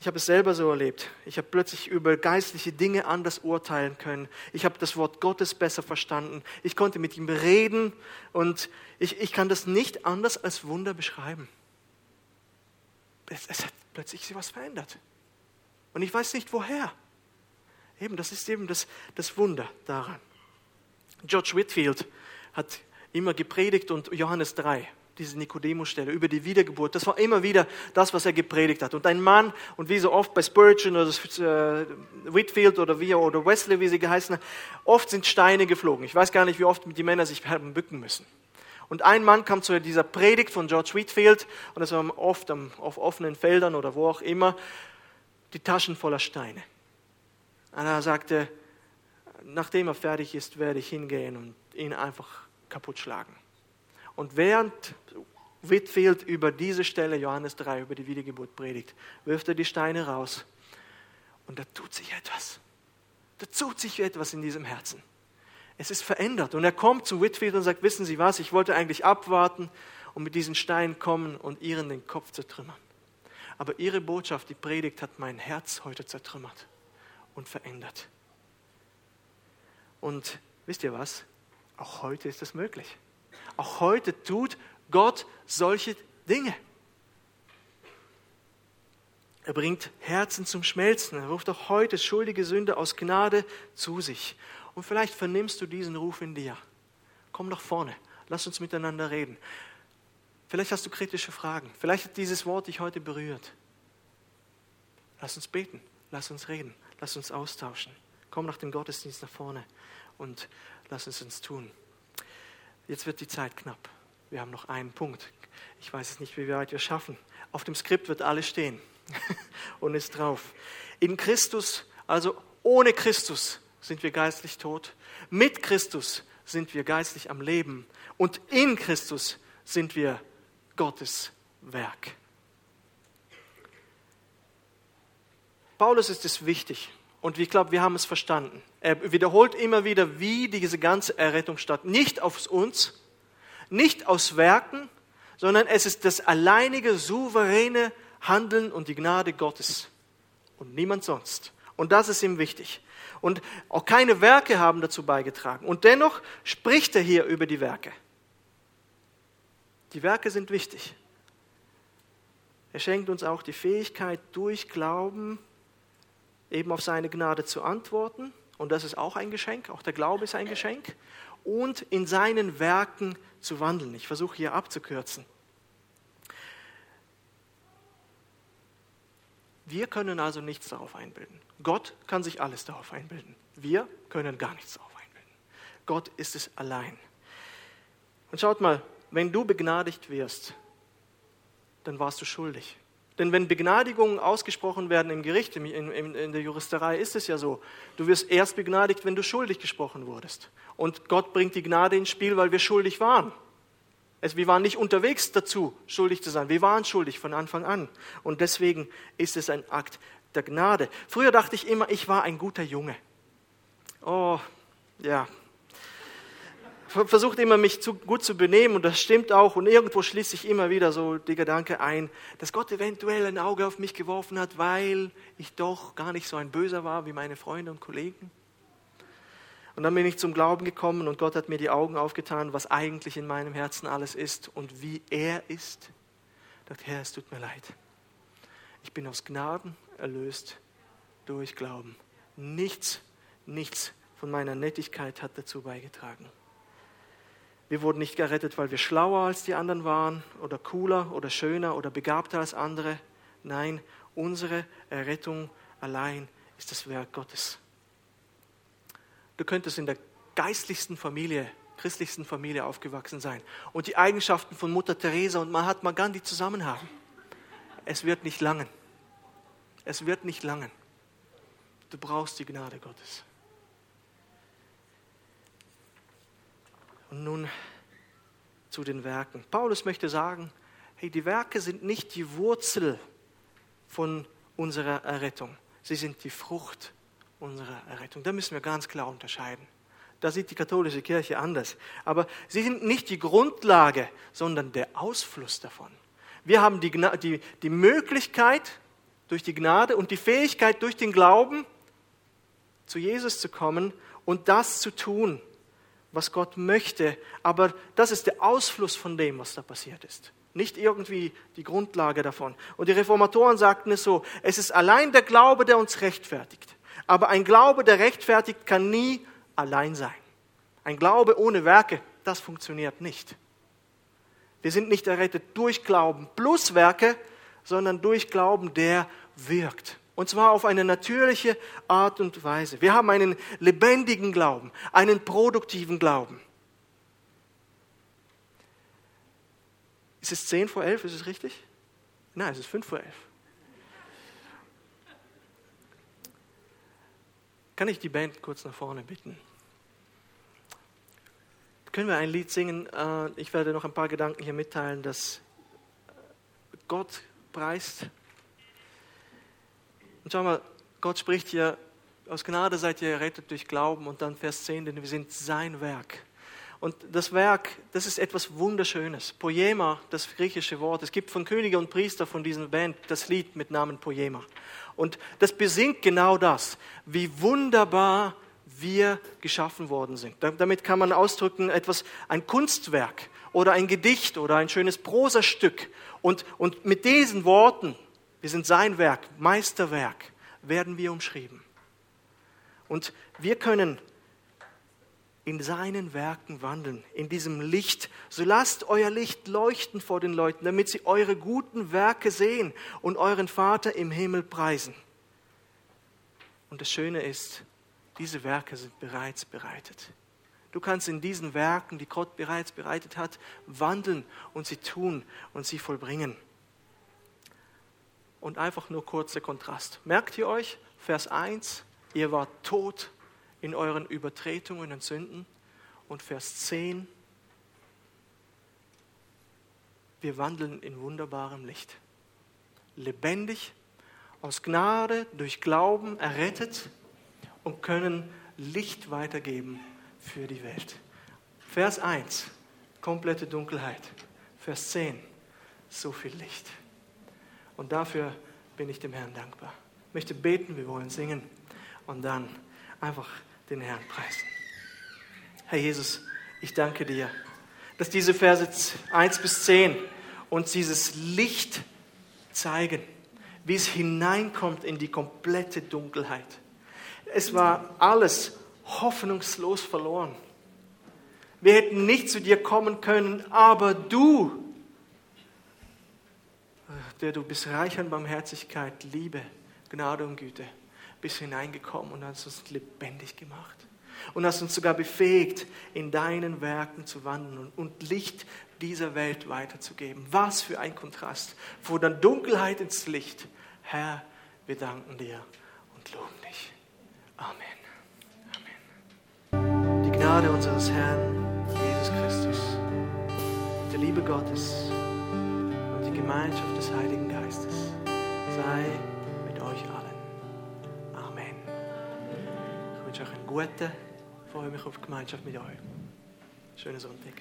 Ich habe es selber so erlebt. Ich habe plötzlich über geistliche Dinge anders urteilen können. Ich habe das Wort Gottes besser verstanden. Ich konnte mit ihm reden und ich, ich kann das nicht anders als Wunder beschreiben. Es, es hat plötzlich sich was verändert. Und ich weiß nicht woher. Eben, das ist eben das, das Wunder daran. George Whitfield hat immer gepredigt und Johannes 3 diese Nikodemus-Stelle über die Wiedergeburt. Das war immer wieder das, was er gepredigt hat. Und ein Mann, und wie so oft bei Spurgeon oder äh, Whitfield oder wie oder Wesley, wie sie geheißen haben, oft sind Steine geflogen. Ich weiß gar nicht, wie oft die Männer sich haben bücken müssen. Und ein Mann kam zu dieser Predigt von George Whitfield, und das war oft auf offenen Feldern oder wo auch immer, die Taschen voller Steine. Und er sagte, nachdem er fertig ist, werde ich hingehen und ihn einfach kaputt schlagen. Und während Whitfield über diese Stelle, Johannes 3, über die Wiedergeburt predigt, wirft er die Steine raus. Und da tut sich etwas. Da tut sich etwas in diesem Herzen. Es ist verändert. Und er kommt zu Whitfield und sagt, wissen Sie was, ich wollte eigentlich abwarten und mit diesen Steinen kommen und ihren den Kopf zertrümmern. Aber Ihre Botschaft, die Predigt, hat mein Herz heute zertrümmert und verändert. Und wisst ihr was? Auch heute ist es möglich. Auch heute tut Gott solche Dinge. Er bringt Herzen zum Schmelzen. Er ruft auch heute schuldige Sünde aus Gnade zu sich. Und vielleicht vernimmst du diesen Ruf in dir. Komm nach vorne. Lass uns miteinander reden. Vielleicht hast du kritische Fragen. Vielleicht hat dieses Wort dich heute berührt. Lass uns beten. Lass uns reden. Lass uns austauschen. Komm nach dem Gottesdienst nach vorne und lass uns uns tun. Jetzt wird die Zeit knapp. Wir haben noch einen Punkt. Ich weiß es nicht, wie weit wir schaffen. Auf dem Skript wird alles stehen <laughs> und ist drauf. In Christus, also ohne Christus, sind wir geistlich tot. Mit Christus sind wir geistlich am Leben. Und in Christus sind wir Gottes Werk. Paulus ist es wichtig, und ich glaube, wir haben es verstanden. Er wiederholt immer wieder, wie diese ganze Errettung statt. Nicht aus uns, nicht aus Werken, sondern es ist das alleinige, souveräne Handeln und die Gnade Gottes und niemand sonst. Und das ist ihm wichtig. Und auch keine Werke haben dazu beigetragen. Und dennoch spricht er hier über die Werke. Die Werke sind wichtig. Er schenkt uns auch die Fähigkeit, durch Glauben eben auf seine Gnade zu antworten. Und das ist auch ein Geschenk, auch der Glaube ist ein Geschenk. Und in seinen Werken zu wandeln. Ich versuche hier abzukürzen. Wir können also nichts darauf einbilden. Gott kann sich alles darauf einbilden. Wir können gar nichts darauf einbilden. Gott ist es allein. Und schaut mal, wenn du begnadigt wirst, dann warst du schuldig. Denn wenn Begnadigungen ausgesprochen werden im Gericht, in, in, in, der Juristerei, ist es ja so. Du wirst erst begnadigt, wenn du schuldig gesprochen wurdest. Und Gott bringt die Gnade ins Spiel, weil wir schuldig waren. Es, wir waren nicht unterwegs dazu, schuldig zu sein. Wir waren schuldig von Anfang an. Und deswegen ist es ein Akt der Gnade. Früher dachte ich immer, ich war ein guter Junge. Oh, ja, versucht immer, mich zu, gut zu benehmen und das stimmt auch. Und irgendwo schließt sich immer wieder so der Gedanke ein, dass Gott eventuell ein Auge auf mich geworfen hat, weil ich doch gar nicht so ein Böser war wie meine Freunde und Kollegen. Und dann bin ich zum Glauben gekommen und Gott hat mir die Augen aufgetan, was eigentlich in meinem Herzen alles ist und wie er ist. Ich dachte, Herr, es tut mir leid. Ich bin aus Gnaden erlöst durch Glauben. Nichts, nichts von meiner Nettigkeit hat dazu beigetragen. Wir wurden nicht gerettet, weil wir schlauer als die anderen waren oder cooler oder schöner oder begabter als andere. Nein, unsere Errettung allein ist das Werk Gottes. Du könntest in der geistlichsten Familie, christlichsten Familie aufgewachsen sein und die Eigenschaften von Mutter Teresa und Mahatma Gandhi zusammen haben. Es wird nicht langen. Es wird nicht langen. Du brauchst die Gnade Gottes. Und nun zu den Werken. Paulus möchte sagen, hey, die Werke sind nicht die Wurzel von unserer Errettung. Sie sind die Frucht unserer Errettung. Da müssen wir ganz klar unterscheiden. Da sieht die katholische Kirche anders. Aber sie sind nicht die Grundlage, sondern der Ausfluss davon. Wir haben die, die, die Möglichkeit durch die Gnade und die Fähigkeit durch den Glauben zu Jesus zu kommen und das zu tun, was Gott möchte. Aber das ist der Ausfluss von dem, was da passiert ist. Nicht irgendwie die Grundlage davon. Und die Reformatoren sagten es so, es ist allein der Glaube, der uns rechtfertigt. Aber ein Glaube, der rechtfertigt, kann nie allein sein. Ein Glaube ohne Werke, das funktioniert nicht. Wir sind nicht errettet durch Glauben plus Werke, sondern durch Glauben, der wirkt. Und zwar auf eine natürliche Art und Weise. Wir haben einen lebendigen Glauben, einen produktiven Glauben. Ist es 10 vor 11? Ist es richtig? Nein, es ist 5 vor 11. Kann ich die Band kurz nach vorne bitten? Können wir ein Lied singen? Äh, ich werde noch ein paar Gedanken hier mitteilen, dass Gott preist und schau mal, Gott spricht hier, aus Gnade seid ihr errettet durch Glauben und dann Vers 10, denn wir sind sein Werk. Und das Werk, das ist etwas Wunderschönes. Poema, das griechische Wort. Es gibt von Könige und Priester von diesem Band das Lied mit Namen Poema. Und das besingt genau das, wie wunderbar wir geschaffen worden sind. Damit kann man ausdrücken, etwas, ein Kunstwerk oder ein Gedicht oder ein schönes Prosastück. Und, und mit diesen Worten wir sind sein Werk, Meisterwerk, werden wir umschrieben. Und wir können in seinen Werken wandeln, in diesem Licht. So lasst euer Licht leuchten vor den Leuten, damit sie eure guten Werke sehen und euren Vater im Himmel preisen. Und das Schöne ist, diese Werke sind bereits bereitet. Du kannst in diesen Werken, die Gott bereits bereitet hat, wandeln und sie tun und sie vollbringen und einfach nur kurzer Kontrast. Merkt ihr euch, Vers 1, ihr wart tot in euren Übertretungen und Sünden. Und Vers 10, wir wandeln in wunderbarem Licht. Lebendig, aus Gnade, durch Glauben errettet und können Licht weitergeben für die Welt. Vers 1, komplette Dunkelheit. Vers 10, so viel Licht. Und dafür bin ich dem Herrn dankbar. Ich möchte beten, wir wollen singen und dann einfach den Herrn preisen. Herr Jesus, ich danke dir, dass diese Verse 1 bis 10 uns dieses Licht zeigen, wie es hineinkommt in die komplette Dunkelheit. Es war alles hoffnungslos verloren. Wir hätten nicht zu dir kommen können, aber du der du bist reich an Barmherzigkeit, Liebe, Gnade und Güte, bist hineingekommen und hast uns lebendig gemacht. Und hast uns sogar befähigt, in deinen Werken zu wandeln und Licht dieser Welt weiterzugeben. Was für ein Kontrast. Von der Dunkelheit ins Licht. Herr, wir danken dir und loben dich. Amen. Amen. Die Gnade unseres Herrn Jesus Christus, der Liebe Gottes Gemeinschaft des Heiligen Geistes sei mit euch allen. Amen. Ich wünsche euch einen guten, freue mich auf die Gemeinschaft mit euch. Schönen Sonntag.